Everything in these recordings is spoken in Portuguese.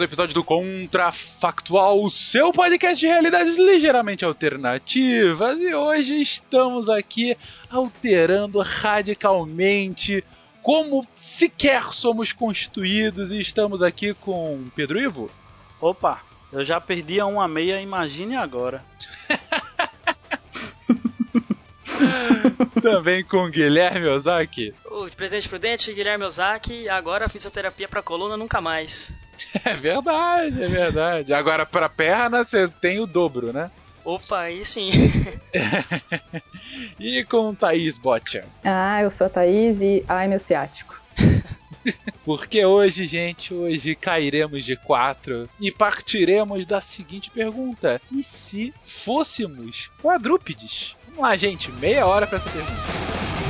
Mais um episódio do Contrafactual, o seu podcast de realidades ligeiramente alternativas. E hoje estamos aqui alterando radicalmente como sequer somos constituídos. E estamos aqui com Pedro Ivo. Opa, eu já perdi a uma meia, imagine agora. Também com Guilherme Ozaki. O presidente prudente, Guilherme Ozaki, agora fisioterapia pra coluna nunca mais. É verdade, é verdade. Agora pra perna você tem o dobro, né? Opa, aí sim. e com Thaís Botcha. Ah, eu sou a Thaís e ai meu ciático. Porque hoje, gente, hoje cairemos de quatro e partiremos da seguinte pergunta: e se fôssemos quadrúpedes? Vamos lá, gente, meia hora para essa pergunta.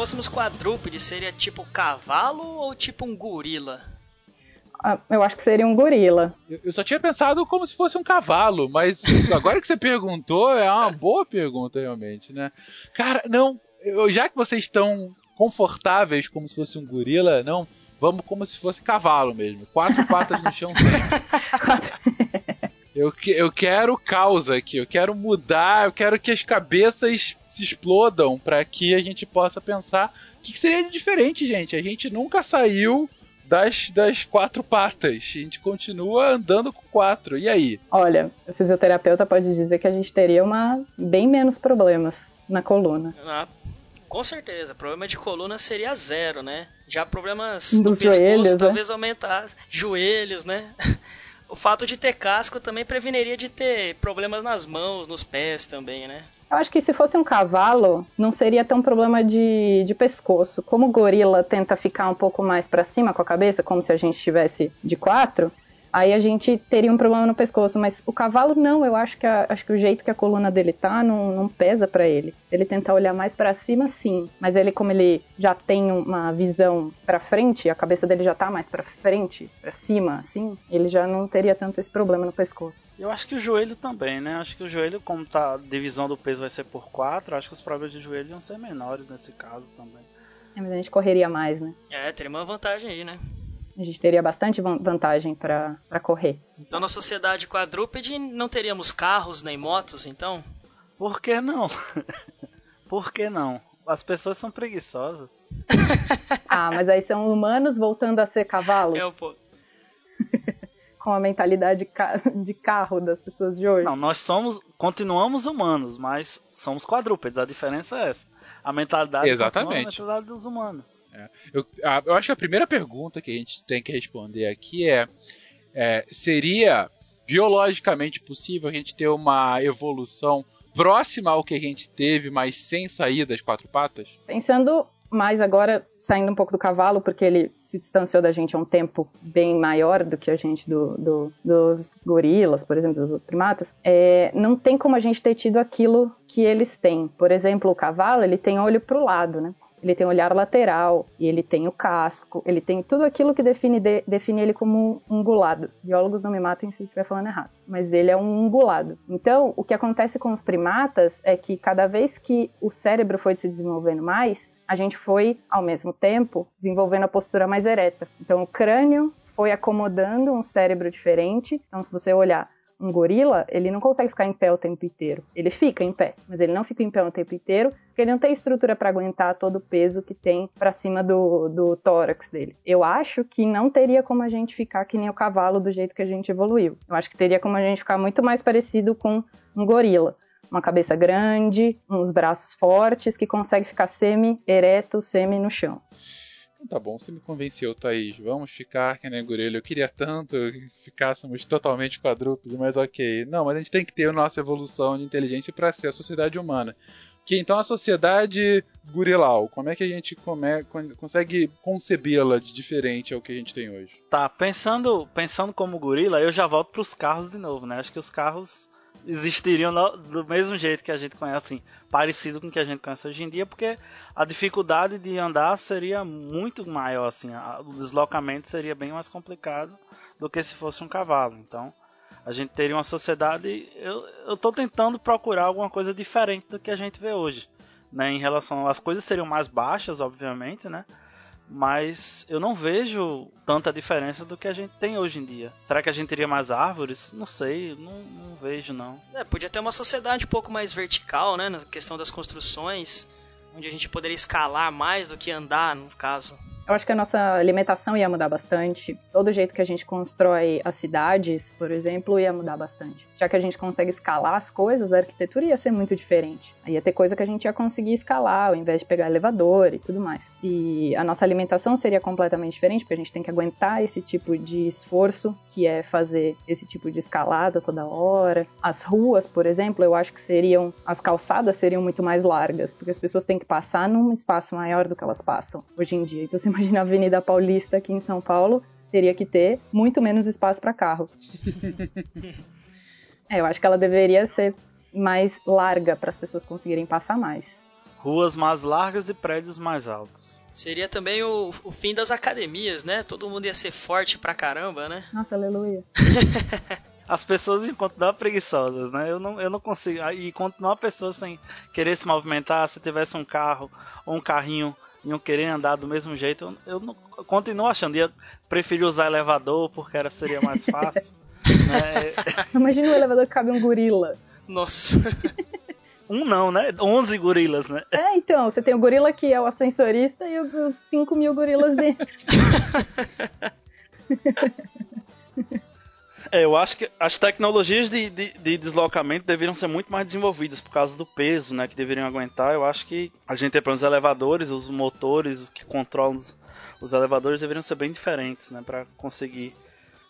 Fôssemos quadrúpedes, seria tipo cavalo ou tipo um gorila? Ah, eu acho que seria um gorila. Eu, só tinha pensado como se fosse um cavalo, mas agora que você perguntou, é uma boa pergunta realmente, né? Cara, não, eu, já que vocês estão confortáveis como se fosse um gorila, não, vamos como se fosse cavalo mesmo. Quatro patas no chão. Eu, que- eu quero causa aqui, eu quero mudar, eu quero que as cabeças se explodam para que a gente possa pensar o que, que seria de diferente, gente. A gente nunca saiu das, das quatro patas, a gente continua andando com quatro. E aí? Olha, o fisioterapeuta pode dizer que a gente teria uma bem menos problemas na coluna. Ah, com certeza, problema de coluna seria zero, né? Já problemas Dos pescoço joelhos, né? talvez aumentasse. Joelhos, né? O fato de ter casco também preveniria de ter problemas nas mãos, nos pés também, né? Eu acho que se fosse um cavalo, não seria tão problema de, de pescoço. Como o gorila tenta ficar um pouco mais pra cima com a cabeça, como se a gente estivesse de quatro, aí a gente teria um problema no pescoço. Mas o cavalo não, eu acho que, a- acho que o jeito que a coluna dele tá não, não pesa pra ele. Se ele tentar olhar mais pra cima, sim. Mas ele, como ele já tem uma visão pra frente, a cabeça dele já tá mais pra frente, pra cima, assim, ele já não teria tanto esse problema no pescoço. Eu acho que o joelho também, né? Acho que o joelho, como tá, a divisão do peso vai ser por 4, acho que os problemas de joelho iam ser menores nesse caso também. É, mas a gente correria mais, né? É, teria uma vantagem aí, né? A gente teria bastante van- vantagem pra pra correr. Então na sociedade quadrúpede não teríamos carros nem motos, então? Por que não? Por que não? As pessoas são preguiçosas. Ah, mas aí são humanos voltando a ser cavalos? É um pouco. Com a mentalidade de carro das pessoas de hoje? Não, nós somos, continuamos humanos, mas somos quadrúpedes. A diferença é essa. A mentalidade Exatamente. a mentalidade dos humanos. Eu, a- eu acho que a primeira pergunta que a gente tem que responder aqui é, é, seria biologicamente possível a gente ter uma evolução próxima ao que a gente teve, mas sem sair das quatro patas? Pensando mais agora, saindo um pouco do cavalo, porque ele se distanciou da gente há um tempo bem maior do que a gente do, do- dos gorilas, por exemplo, dos primatas, é, não tem como a gente ter tido aquilo que eles têm. Por exemplo, o cavalo, ele tem olho para o lado, né? Ele tem olhar lateral, e ele tem o casco, ele tem tudo aquilo que define, de- define ele como um ungulado. Biólogos não me matem se estiver falando errado, mas ele é um ungulado. Então, o que acontece com os primatas é que cada vez que o cérebro foi se desenvolvendo mais, a gente foi, ao mesmo tempo, desenvolvendo a postura mais ereta. Então, o crânio foi acomodando um cérebro diferente. Então, se você olhar um gorila, ele não consegue ficar em pé o tempo inteiro. Ele fica em pé, mas ele não fica em pé o tempo inteiro, porque ele não tem estrutura para aguentar todo o peso que tem para cima do, do tórax dele. Eu acho que não teria como a gente ficar que nem o cavalo do jeito que a gente evoluiu. Eu acho que teria como a gente ficar muito mais parecido com um gorila. Uma cabeça grande, uns braços fortes, que consegue ficar semi-ereto, semi no chão. Então tá bom, você me convenceu, Thaís. Vamos ficar que nem gorila. Eu queria tanto que ficássemos totalmente quadrúpedes, mas ok. Não, mas a gente tem que ter a nossa evolução de inteligência para ser a sociedade humana. Que então a sociedade gorilau, como é que a gente come- con- consegue concebê-la de diferente ao que a gente tem hoje? Tá, pensando, pensando como gorila, eu já volto pros carros de novo, né? Acho que os carros existiriam no- do mesmo jeito que a gente conhece, assim, parecido com o que a gente conhece hoje em dia, porque a dificuldade de andar seria muito maior, assim, a- o deslocamento seria bem mais complicado do que se fosse um cavalo. Então, a gente teria uma sociedade. Eu, tô tentando procurar alguma coisa diferente do que a gente vê hoje. Né, em relação. As coisas seriam mais baixas, obviamente, né? Mas eu não vejo tanta diferença do que a gente tem hoje em dia. Será que a gente teria mais árvores? Não sei, não, não vejo não. É, podia ter uma sociedade um pouco mais vertical, né? Na questão das construções, onde a gente poderia escalar mais do que andar, no caso. Eu acho que a nossa alimentação ia mudar bastante. Todo jeito que a gente constrói as cidades, por exemplo, ia mudar bastante. Já que a gente consegue escalar as coisas, a arquitetura ia ser muito diferente. Ia ter coisa que a gente ia conseguir escalar, ao invés de pegar elevador e tudo mais. E a nossa alimentação seria completamente diferente, porque a gente tem que aguentar esse tipo de esforço, que é fazer esse tipo de escalada toda hora. As ruas, por exemplo, eu acho que seriam. As calçadas seriam muito mais largas, porque as pessoas têm que passar num espaço maior do que elas passam hoje em dia. Então você imagina a Avenida Paulista aqui em São Paulo, teria que ter muito menos espaço para carro. é, eu acho que ela deveria ser mais larga para as pessoas conseguirem passar mais. Ruas mais largas e prédios mais altos. Seria também o, o fim das academias, né? Todo mundo ia ser forte pra caramba, né? Nossa, aleluia. As pessoas iam continuar preguiçosas, né? Eu não, eu não consigo. ah, E continuar pessoas sem querer se movimentar, se tivesse um carro ou um carrinho iam querer andar do mesmo jeito, eu, eu não, eu continuo achando. Eu prefiro usar elevador porque era, seria mais fácil. né? Imagina um elevador que cabe um gorila. Nossa. Um não, né? 11 gorilas, né? É, então, você tem o gorila que é o ascensorista e os 5 mil gorilas dentro. É, eu acho que as tecnologias de, de, de deslocamento deveriam ser muito mais desenvolvidas por causa do peso, né? Que deveriam aguentar. Eu acho que a gente tem para os elevadores, os motores, os que controlam os, os elevadores deveriam ser bem diferentes, né? Para conseguir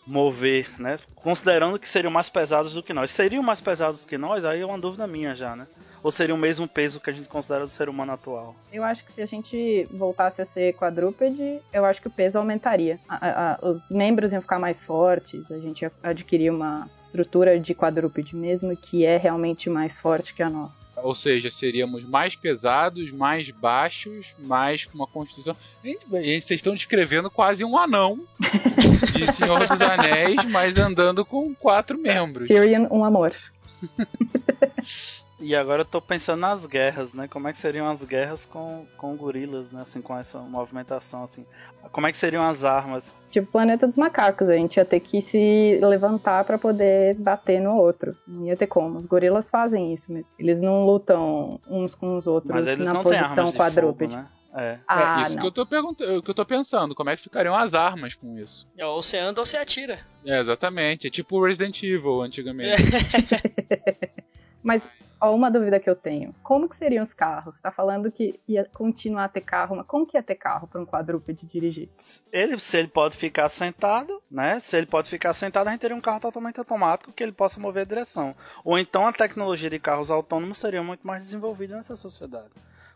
mover, né? Considerando que seriam mais pesados do que nós. Seriam mais pesados que nós? Aí é uma dúvida minha já, né? Ou seria o mesmo peso que a gente considera do ser humano atual? Eu acho que se a gente voltasse a ser quadrúpede, eu acho que o peso aumentaria. A- a- os membros iam ficar mais fortes, a gente ia adquirir uma estrutura de quadrúpede mesmo, que é realmente mais forte que a nossa. Ou seja, seríamos mais pesados, mais baixos, mais com uma constituição. Vocês estão descrevendo quase um anão de Senhor dos Anéis, mas andando com quatro membros. Tyrion, um amor. E agora eu tô pensando nas guerras, né? Como é que seriam as guerras com, com gorilas, né? Assim, com essa movimentação, assim. Como é que seriam as armas? Tipo Planeta dos Macacos, a gente ia ter que se levantar pra poder bater no outro. Não ia ter como. Os gorilas fazem isso mesmo. Eles não lutam uns com os outros Mas eles na não têm posição armas de quadrúpede. fogo, né? É. Ah, é isso não. que eu, tô perguntando, que eu tô pensando. Como é que ficariam as armas com isso? É, Ou você anda ou você atira. É, exatamente. É tipo Resident Evil antigamente. Mas, ó, uma dúvida que eu tenho. Como que seriam os carros? Você tá falando que ia continuar a ter carro, mas como que ia ter carro para um quadrúpede dirigir? Ele, se ele pode ficar sentado, né? Se ele pode ficar sentado, a gente teria um carro totalmente automático que ele possa mover a direção. Ou então a tecnologia de carros autônomos seria muito mais desenvolvida nessa sociedade.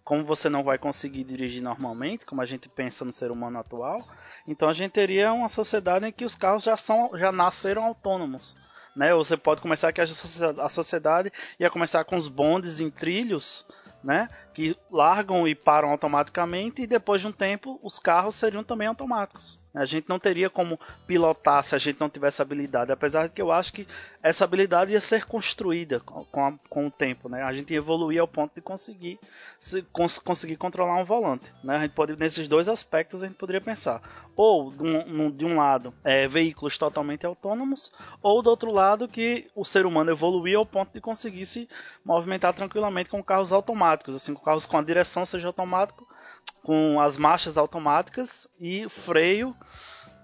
Como você não vai conseguir dirigir normalmente, como a gente pensa no ser humano atual, então a gente teria uma sociedade em que os carros já são, já nasceram autônomos. Né? Você pode começar que a sociedade, ia começar com os bondes em trilhos, né? Que largam e param automaticamente e depois de um tempo os carros seriam também automáticos. A gente não teria como pilotar se a gente não tivesse habilidade, apesar de que eu acho que essa habilidade ia ser construída com, a, com o tempo, né? A gente ia evoluir ao ponto de conseguir se, cons, conseguir controlar um volante, né? A gente pode nesses dois aspectos a gente poderia pensar, ou de um, de um lado é, veículos totalmente autônomos, ou do outro lado que o ser humano evoluía ao ponto de conseguir se movimentar tranquilamente com carros automáticos, assim, carros com a direção seja automático, com as marchas automáticas e freio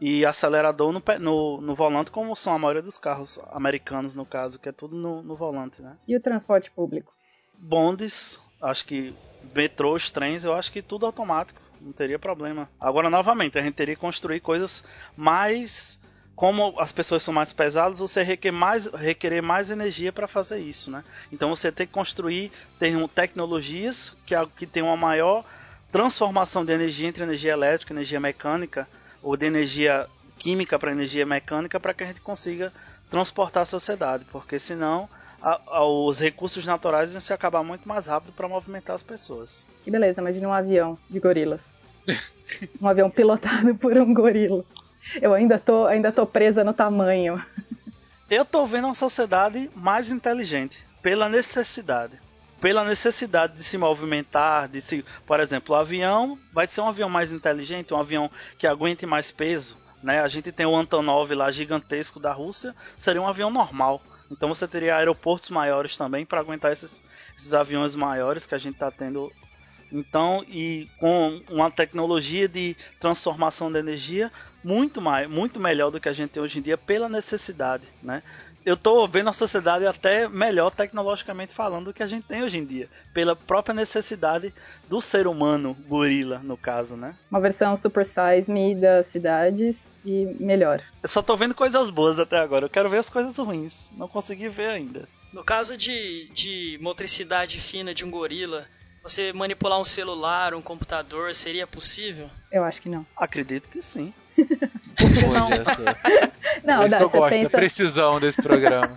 e acelerador no, no, no, volante, como são a maioria dos carros americanos, no caso, que é tudo no, no volante, né? E o transporte público? Bondes, acho que metrôs, trens, eu acho que tudo automático, não teria problema. Agora, novamente, a gente teria que construir coisas mais como as pessoas são mais pesadas, você requer mais, requerer mais energia para fazer isso, né? Então você tem que construir tem tecnologias que, que tem uma maior transformação de energia entre energia elétrica, energia mecânica, ou de energia química para energia mecânica, para que a gente consiga transportar a sociedade, porque senão a, a, os recursos naturais iam se acabar muito mais rápido para movimentar as pessoas. Que beleza, imagina um avião de gorilas. um avião pilotado por um gorila. Eu ainda tô, ainda tô presa no tamanho. Eu tô vendo uma sociedade mais inteligente pela necessidade. Pela necessidade de se movimentar, de se, por exemplo, o avião vai ser um avião mais inteligente, um avião que aguente mais peso, né? A gente tem o Antonov lá gigantesco da Rússia, seria um avião normal. Então você teria aeroportos maiores também para aguentar esses, esses aviões maiores que a gente está tendo então, e com uma tecnologia de transformação de energia muito mais, muito melhor do que a gente tem hoje em dia pela necessidade, né? Eu estou vendo a sociedade até melhor tecnologicamente falando do que a gente tem hoje em dia, pela própria necessidade do ser humano, gorila, no caso, né? Uma versão super size me das cidades e melhor. Eu só estou vendo coisas boas até agora, eu quero ver as coisas ruins, não consegui ver ainda. No caso de, de motricidade fina de um gorila, você manipular um celular, um computador, seria possível? Eu acho que não. Acredito que sim. Não? não, é isso dá, que eu gosto, pensa... a precisão desse programa.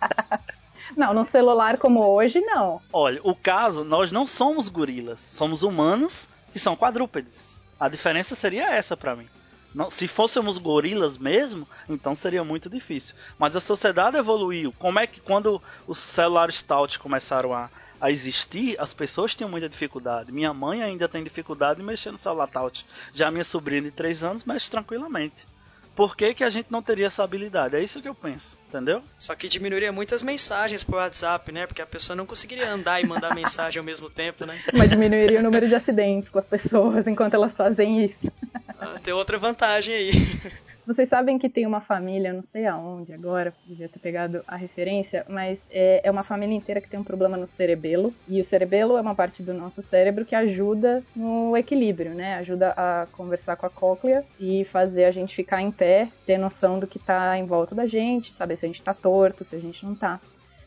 não, no celular como hoje, não. Olha, o caso, nós não somos gorilas, somos humanos que são quadrúpedes. A diferença seria essa para mim. Não, se fôssemos gorilas mesmo, então seria muito difícil. Mas a sociedade evoluiu. Como é que quando os celulares touch começaram a, a existir, as pessoas tinham muita dificuldade. Minha mãe ainda tem dificuldade em mexer no celular touch. Já minha sobrinha de 3 anos mexe tranquilamente. Por que, que a gente não teria essa habilidade? É isso que eu penso, entendeu? Só que diminuiria muitas mensagens por WhatsApp, né? Porque a pessoa não conseguiria andar e mandar mensagem ao mesmo tempo, né? Mas diminuiria o número de acidentes com as pessoas enquanto elas fazem isso. Ah, tem outra vantagem aí. Vocês sabem que tem uma família, não sei aonde agora, devia ter pegado a referência, mas é, é, uma família inteira que tem um problema no cerebelo. E o cerebelo é uma parte do nosso cérebro que ajuda no equilíbrio, né? Ajuda a conversar com a cóclea e fazer a gente ficar em pé, ter noção do que tá em volta da gente, saber se a gente tá torto, se a gente não tá.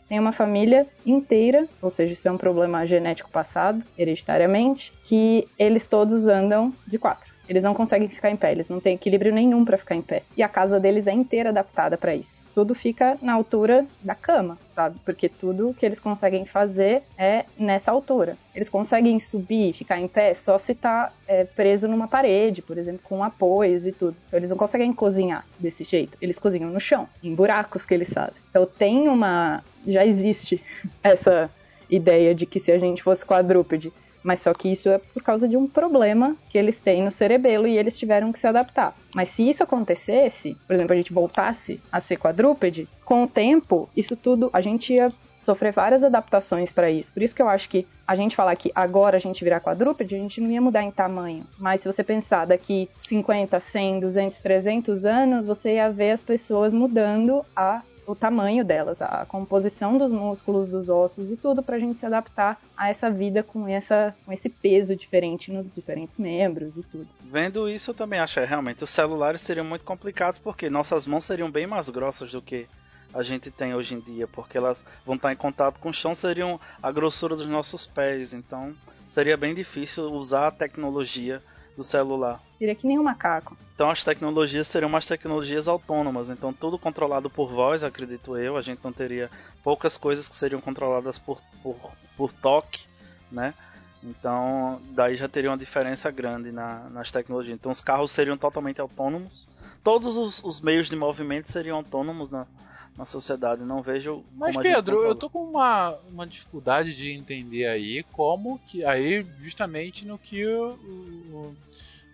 Tem uma família inteira, ou seja, isso é um problema genético passado, hereditariamente, que eles todos andam de quatro. Eles não conseguem ficar em pé, eles não têm equilíbrio nenhum para ficar em pé. E a casa deles é inteira adaptada para isso. Tudo fica na altura da cama, sabe? Porque tudo que eles conseguem fazer é nessa altura. Eles conseguem subir, ficar em pé só se tá é, preso numa parede, por exemplo, com apoios e tudo. Então eles não conseguem cozinhar desse jeito. Eles cozinham no chão, em buracos que eles fazem. Então tem uma. Já existe essa ideia de que se a gente fosse quadrúpede mas só que isso é por causa de um problema que eles têm no cerebelo e eles tiveram que se adaptar. Mas se isso acontecesse, por exemplo, a gente voltasse a ser quadrúpede, com o tempo, isso tudo, a gente ia sofrer várias adaptações para isso. Por isso que eu acho que a gente falar que agora a gente virar quadrúpede, a gente não ia mudar em tamanho. Mas se você pensar daqui 50, 100, 200, 300 anos, você ia ver as pessoas mudando a o tamanho delas, a composição dos músculos, dos ossos e tudo para a gente se adaptar a essa vida com, essa, com esse peso diferente nos diferentes membros e tudo. Vendo isso, eu também acho que realmente os celulares seriam muito complicados porque nossas mãos seriam bem mais grossas do que a gente tem hoje em dia, porque elas vão estar em contato com o chão, seriam a grossura dos nossos pés, então seria bem difícil usar a tecnologia do celular. Seria que nem um macaco. Então as tecnologias seriam umas tecnologias autônomas, então tudo controlado por voz, acredito eu. A gente não teria poucas coisas que seriam controladas por, por, por toque, né? Então, daí já teria uma diferença grande na, nas tecnologias. Então, os carros seriam totalmente autônomos. Todos os, os meios de movimento seriam autônomos na, na sociedade. Não vejo. Mas, Pedro, eu tô com uma, uma dificuldade de entender aí como que. Aí, justamente no que o, o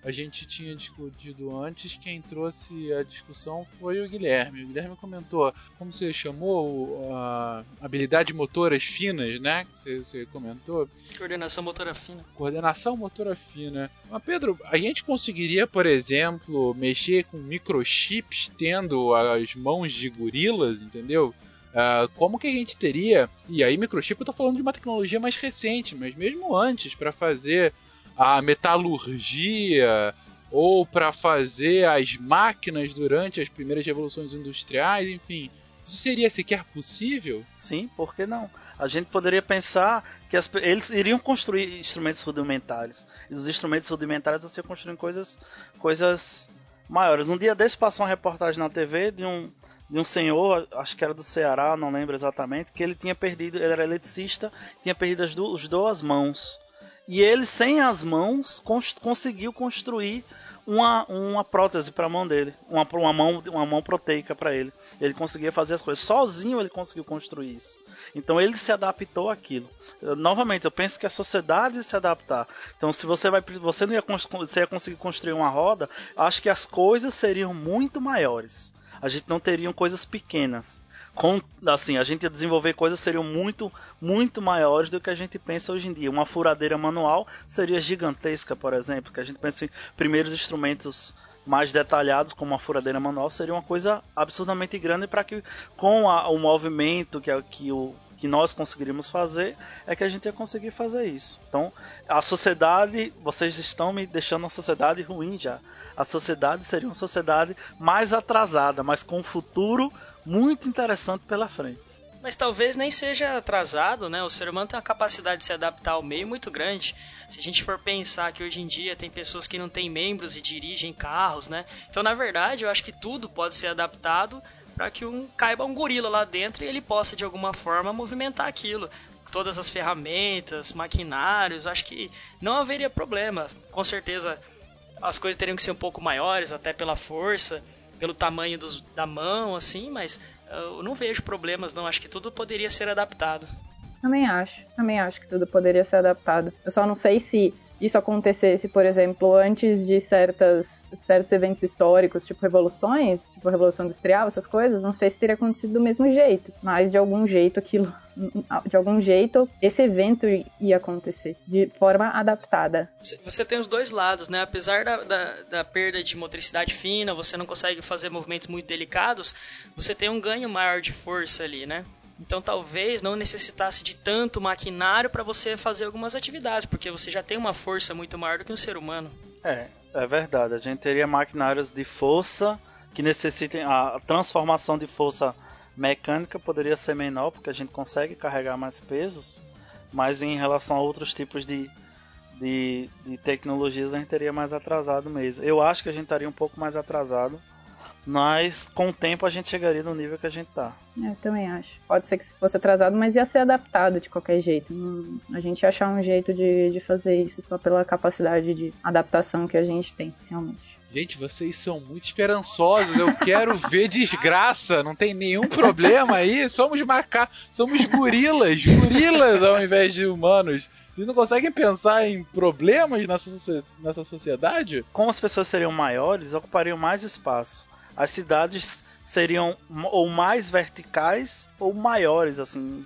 a gente tinha discutido antes, quem trouxe a discussão foi o Guilherme. O Guilherme comentou, como você chamou, a habilidade motoras finas, né? Que você, você comentou. Coordenação motora fina. Coordenação motora fina. Mas Pedro, a gente conseguiria, por exemplo, mexer com microchips tendo as mãos de gorilas, entendeu? Uh, como que a gente teria, e aí microchip eu tô falando de uma tecnologia mais recente, mas mesmo antes, para fazer a metalurgia ou para fazer as máquinas durante as primeiras revoluções industriais, enfim. Isso seria sequer possível? Sim, por que não? A gente poderia pensar que as, eles iriam construir instrumentos rudimentares. E os instrumentos rudimentares você construir coisas, coisas maiores. Um dia desse passou uma reportagem na TV de um, de um senhor, acho que era do Ceará, não lembro exatamente, que ele tinha perdido, ele era eletricista, tinha perdido as, duas, as duas mãos. E ele, sem as mãos, cons conseguiu construir uma, uma prótese para a mão dele, uma, uma, mão, uma mão proteica para ele. Ele conseguia fazer as coisas sozinho, ele conseguiu construir isso. Então ele se adaptou àquilo. Eu, novamente, eu penso que a sociedade se adaptar. Então, se você vai, você não ia, você ia conseguir construir uma roda, acho que as coisas seriam muito maiores. A gente não teria coisas pequenas com, assim, a gente ia desenvolver coisas seriam muito, muito maiores do que a gente pensa hoje em dia. Uma furadeira manual seria gigantesca, por exemplo, que a gente pensa em primeiros instrumentos mais detalhados, como uma furadeira manual, seria uma coisa absurdamente grande para que, com a, o movimento que, que, o, que nós conseguiríamos fazer, é que a gente ia conseguir fazer isso. Então, a sociedade, vocês estão me deixando uma sociedade ruim já. A sociedade seria uma sociedade mais atrasada, mas com um futuro muito interessante pela frente. Mas talvez nem seja atrasado, né? O ser humano tem uma capacidade de se adaptar ao meio muito grande. Se a gente for pensar que hoje em dia tem pessoas que não têm membros e dirigem carros, né? Então, na verdade, eu acho que tudo pode ser adaptado para que um caiba um gorila lá dentro e ele possa de alguma forma movimentar aquilo. Todas as ferramentas, maquinários, acho que não haveria problema. Com certeza as coisas teriam que ser um pouco maiores, até pela força pelo tamanho dos, da mão, assim, mas eu não vejo problemas, não. Acho que tudo poderia ser adaptado. Também acho, também acho que tudo poderia ser adaptado. Eu só não sei se isso acontecesse, por exemplo, antes de certas, certos eventos históricos, tipo revoluções, tipo Revolução Industrial, essas coisas, não sei se teria acontecido do mesmo jeito, mas de algum jeito aquilo, de algum jeito esse evento ia acontecer, de forma adaptada. Você tem os dois lados, né? Apesar da, da, da perda de motricidade fina, você não consegue fazer movimentos muito delicados, você tem um ganho maior de força ali, né? Então talvez não necessitasse de tanto maquinário para você fazer algumas atividades, porque você já tem uma força muito maior do que um ser humano. É, é verdade. A gente teria maquinários de força que necessitem a transformação de força mecânica poderia ser menor, porque a gente consegue carregar mais pesos, mas em relação a outros tipos de, de, de tecnologias a gente teria mais atrasado mesmo. Eu acho que a gente estaria um pouco mais atrasado mas com o tempo a gente chegaria no nível que a gente tá. É, eu também acho. Pode ser que fosse atrasado, mas ia ser adaptado de qualquer jeito. A gente ia achar um jeito de, de fazer isso só pela capacidade de adaptação que a gente tem, realmente. Gente, vocês são muito esperançosos. Eu quero ver desgraça. Não tem nenhum problema aí. Somos macacos, somos gorilas, gorilas ao invés de humanos. Vocês não conseguem pensar em problemas nessa, nessa sociedade? Como as pessoas seriam maiores, ocupariam mais espaço as cidades seriam ou mais verticais ou maiores, assim.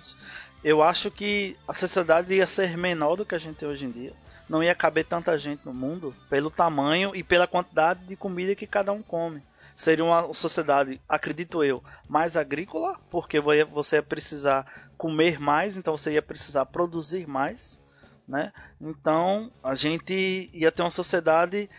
Eu acho que a sociedade ia ser menor do que a gente tem hoje em dia. Não ia caber tanta gente no mundo pelo tamanho e pela quantidade de comida que cada um come. Seria uma sociedade, acredito eu, mais agrícola, porque você ia precisar comer mais, então você ia precisar produzir mais, né? Então a gente ia ter uma sociedade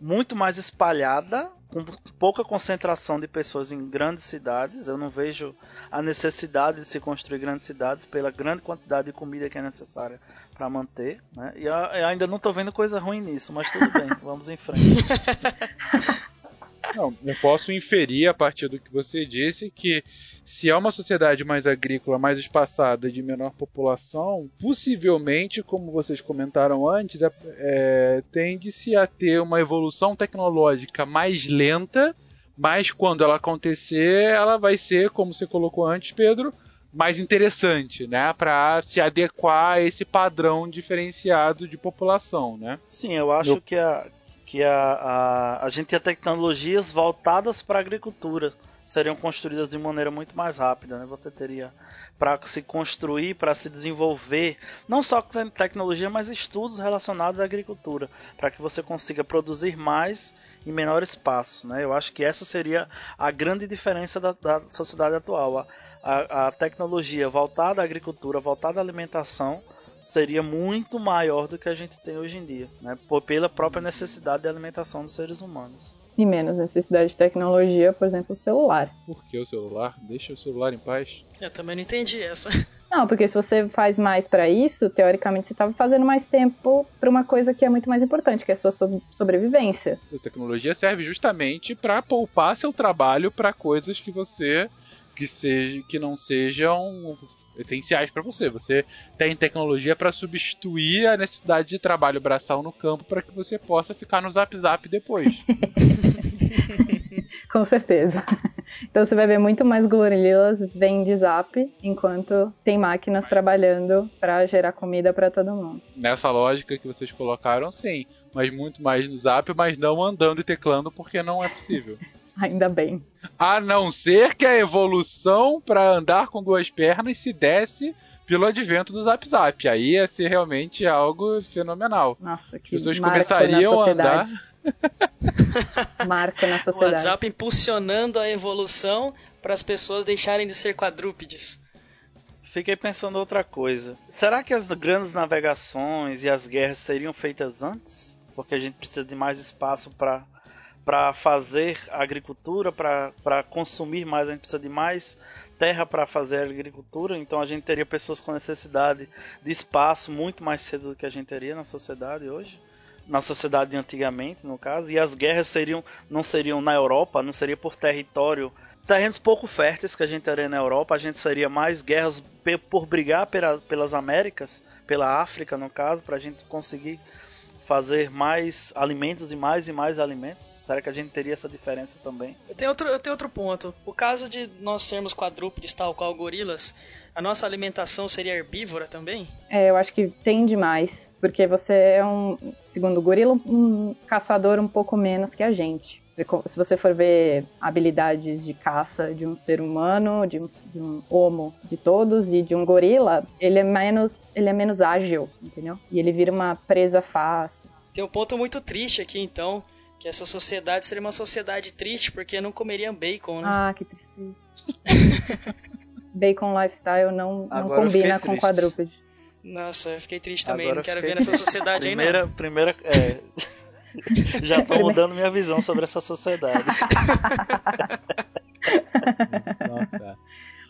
muito mais espalhada, com pouca concentração de pessoas em grandes cidades. Eu não vejo a necessidade de se construir grandes cidades pela grande quantidade de comida que é necessária para manter. Né? E ainda não estou vendo coisa ruim nisso, mas tudo bem, vamos em frente. Não, eu posso inferir a partir do que você disse que se é uma sociedade mais agrícola, mais espaçada, de menor população, possivelmente, como vocês comentaram antes, é, é, tende-se a ter uma evolução tecnológica mais lenta, mas quando ela acontecer, ela vai ser, como você colocou antes, Pedro, mais interessante, né, para se adequar a esse padrão diferenciado de população, né? Sim, eu acho que a que a, a, a gente tinha tecnologias voltadas para a agricultura seriam construídas de maneira muito mais rápida, né? Você teria para se construir, para se desenvolver, não só tecnologia, mas estudos relacionados à agricultura, para que você consiga produzir mais em menor espaço, né? Eu acho que essa seria a grande diferença da, da sociedade atual. A, a, a tecnologia voltada à agricultura, voltada à alimentação, seria muito maior do que a gente tem hoje em dia, né? Pela própria necessidade de alimentação dos seres humanos. E menos necessidade de tecnologia, por exemplo, o celular. Por que o celular? Deixa o celular em paz. Eu também não entendi essa. Não, porque se você faz mais para isso, teoricamente você estava fazendo mais tempo para uma coisa que é muito mais importante, que é a sua sobrevivência. A tecnologia serve justamente para poupar seu trabalho para coisas que você que seja que não sejam essenciais para você. Você tem tecnologia para substituir a necessidade de trabalho braçal no campo para que você possa ficar no Zap Zap depois. Com certeza. Então você vai ver muito mais gorilas vem de Zap, enquanto tem máquinas trabalhando para gerar comida para todo mundo. Nessa lógica que vocês colocaram, sim. Mas muito mais no Zap, mas não andando e teclando porque não é possível. Ainda bem. A não ser que a evolução para andar com duas pernas se desse pelo advento do Zap Zap. Aí ia ser realmente algo fenomenal. Nossa, que As pessoas começariam a andar. Marco na sociedade. O WhatsApp impulsionando a evolução para as pessoas deixarem de ser quadrúpedes. Fiquei pensando outra coisa. Será que as grandes navegações e as guerras seriam feitas antes? Porque a gente precisa de mais espaço para para fazer agricultura, para consumir mais, a gente precisa de mais terra para fazer agricultura, então a gente teria pessoas com necessidade de espaço muito mais cedo do que a gente teria na sociedade hoje, na sociedade de antigamente, no caso, e as guerras seriam não seriam na Europa, não seria por território, terrenos pouco férteis que a gente teria na Europa, a gente seria mais guerras por brigar pelas Américas, pela África no caso, para a gente conseguir fazer mais alimentos e mais e mais alimentos? Será que a gente teria essa diferença também? Eu tenho outro, eu tenho outro ponto. O caso de nós sermos quadrúpedes, tal qual gorilas, a nossa alimentação seria herbívora também? É, eu acho que tem demais. Porque você é um, segundo o gorila, um caçador um pouco menos que a gente. Se você for ver habilidades de caça de um ser humano, de um, de um, homo, de todos e de um gorila, ele é menos, ele é menos ágil, entendeu? E ele vira uma presa fácil. Tem um ponto muito triste aqui, então, que essa sociedade seria uma sociedade triste porque não comeriam bacon, né? Ah, que tristeza. bacon lifestyle não, não combina com quadrúpede. Nossa, eu fiquei triste também. Agora não quero fiquei... ver nessa sociedade primeira, aí, não. Primeira, é... Já estou mudando minha visão sobre essa sociedade.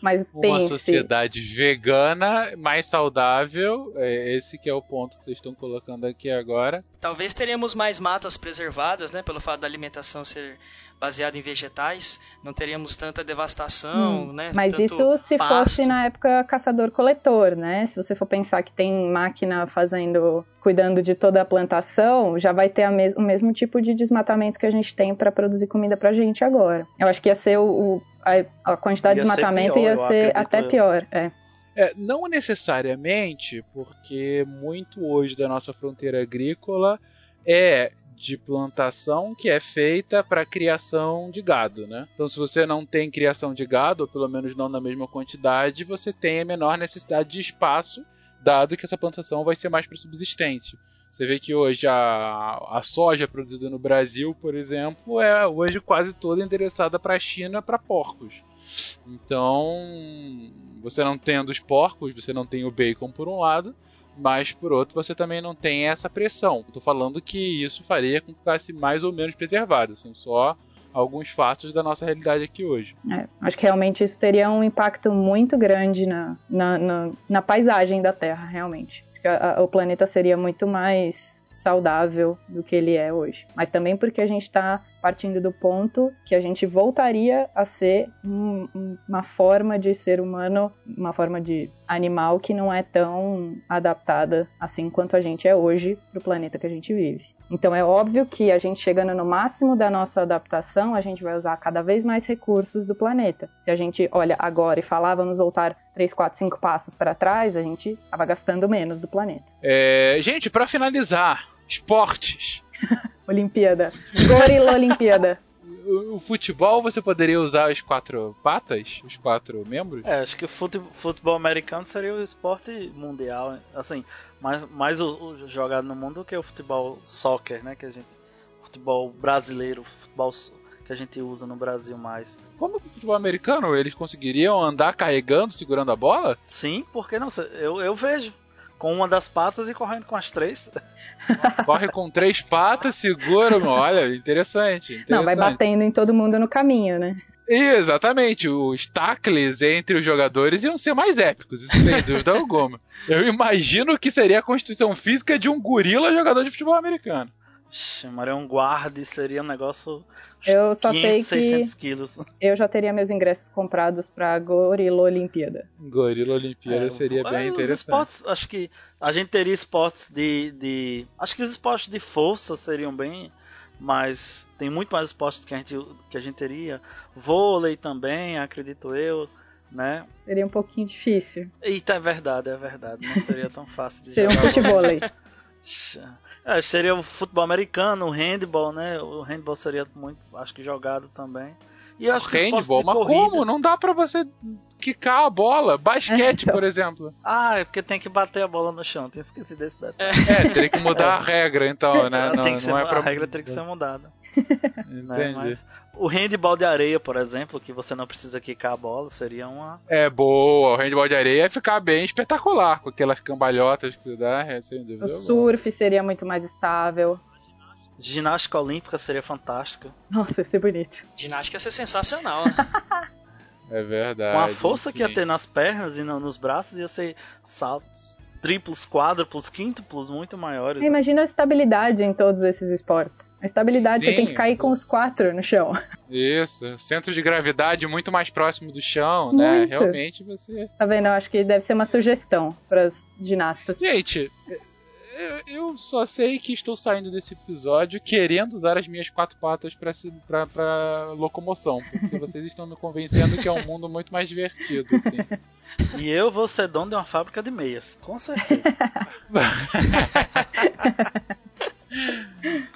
Mas pense... Uma sociedade vegana, mais saudável, é esse que é o ponto que vocês estão colocando aqui agora. Talvez teremos mais matas preservadas, né, pelo fato da alimentação ser baseada em vegetais, não teríamos tanta devastação, hum, né? Mas isso se pasto. fosse na época caçador-coletor, né? Se você for pensar que tem máquina fazendo, cuidando de toda a plantação, já vai ter mes o mesmo tipo de desmatamento que a gente tem para produzir comida pra gente agora. Eu acho que ia ser o, o a, a, quantidade ia de desmatamento pior, ia ser até eu. pior, é. É, não necessariamente, porque muito hoje da nossa fronteira agrícola é de plantação que é feita para criação de gado, né? Então, se você não tem criação de gado, ou pelo menos não na mesma quantidade, você tem a menor necessidade de espaço, dado que essa plantação vai ser mais para subsistência. Você vê que hoje a, a soja produzida no Brasil, por exemplo, é hoje quase toda endereçada para a China para porcos. Então, você não tendo os porcos, você não tem o bacon por um lado, mas por outro você também não tem essa pressão. Estou falando que isso faria com que ficasse mais ou menos preservado. São só alguns fatos da nossa realidade aqui hoje. É, acho que realmente isso teria um impacto muito grande na, na, na, na paisagem da Terra, realmente a, o planeta seria muito mais saudável do que ele é hoje. Mas também porque a gente está partindo do ponto que a gente voltaria a ser um, uma forma de ser humano, uma forma de animal que não é tão adaptada assim quanto a gente é hoje para o planeta que a gente vive. Então é óbvio que a gente chegando no máximo da nossa adaptação, a gente vai usar cada vez mais recursos do planeta. Se a gente olha agora e falar, vamos voltar 3, 4, 5 passos para trás, a gente estava gastando menos do planeta. É, gente, para finalizar, esportes. Olimpíada. Gorila Olimpíada o, futebol você poderia usar os quatro patas? Os quatro membros? É, acho que o futebol, futebol americano seria o esporte mundial. Assim, mais, mais o, o, jogado no mundo do que o futebol soccer, né? Que a gente. Futebol brasileiro, futebol que a gente usa no Brasil mais. Como que o futebol americano? Eles conseguiriam andar carregando, segurando a bola? Sim, porque não? Eu, eu vejo com uma das patas e correndo com as três. Corre com três patas, segura, olha, interessante, interessante. Não, vai batendo em todo mundo no caminho, né? Exatamente, os tackles entre os jogadores iam ser mais épicos, isso sem dúvida alguma. Eu imagino que seria a constituição física de um gorila jogador de futebol americano. Chamaria um guarda seria um negócio. Eu só 500, sei que quilos. eu já teria meus ingressos comprados para Gorila Olimpíada. Gorila Olimpíada é, seria bem interessante. Esportes, acho que a gente teria esportes de, de, acho que os esportes de força seriam bem, mas tem muito mais esportes que a gente que a gente teria. Vôlei também, acredito eu. Né? Seria um pouquinho difícil. Eita, é verdade, é verdade. Não seria tão fácil de Seria um futebol. É, seria o futebol americano, o handball, né? O handball seria muito, acho que jogado também. E acho que handball, mas corrida... como? Não dá para você quicar a bola. Basquete, então. por exemplo. Ah, é porque tem que bater a bola no chão. Tem esquecido desse detalhe. É, teria que mudar a regra, então, né? Não, não ser, é pra... A regra teria que ser mudada. Né? Mas o handball de areia, por exemplo, que você não precisa quicar a bola, seria uma. É boa, o handball de areia ia ficar bem espetacular, com aquelas cambalhotas que você dá, é, sem dúvida. O surf seria muito mais estável. Ginástica olímpica seria fantástica. Nossa, ia ser bonito. Ginástica ia ser sensacional. é verdade. Com a força que ia ter nas pernas e nos braços, ia ser saltos triplos, quádruplos, quíntuplos muito maiores. Imagina a estabilidade em todos esses esportes. A estabilidade, Sim, você tem que cair com os quatro no chão. Isso, centro de gravidade muito mais próximo do chão, né? muito. né? Realmente você. Tá vendo? Eu acho que deve ser uma sugestão para os ginastas. Gente, eu só sei que estou saindo desse episódio querendo usar as minhas quatro patas para locomoção, porque vocês estão me convencendo que é um mundo muito mais divertido, assim. E eu vou ser dono de uma fábrica de meias, com certeza.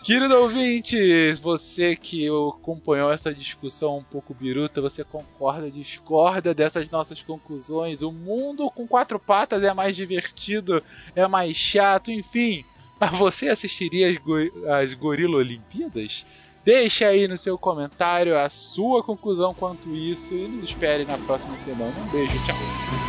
Querido ouvinte, você que acompanhou essa discussão um pouco biruta, você concorda, discorda dessas nossas conclusões? O mundo com quatro patas é mais divertido, é mais chato, enfim. Mas você assistiria as, go as Gorila Olimpíadas? Deixe aí no seu comentário a sua conclusão quanto isso e nos espere na próxima semana. Um beijo, tchau.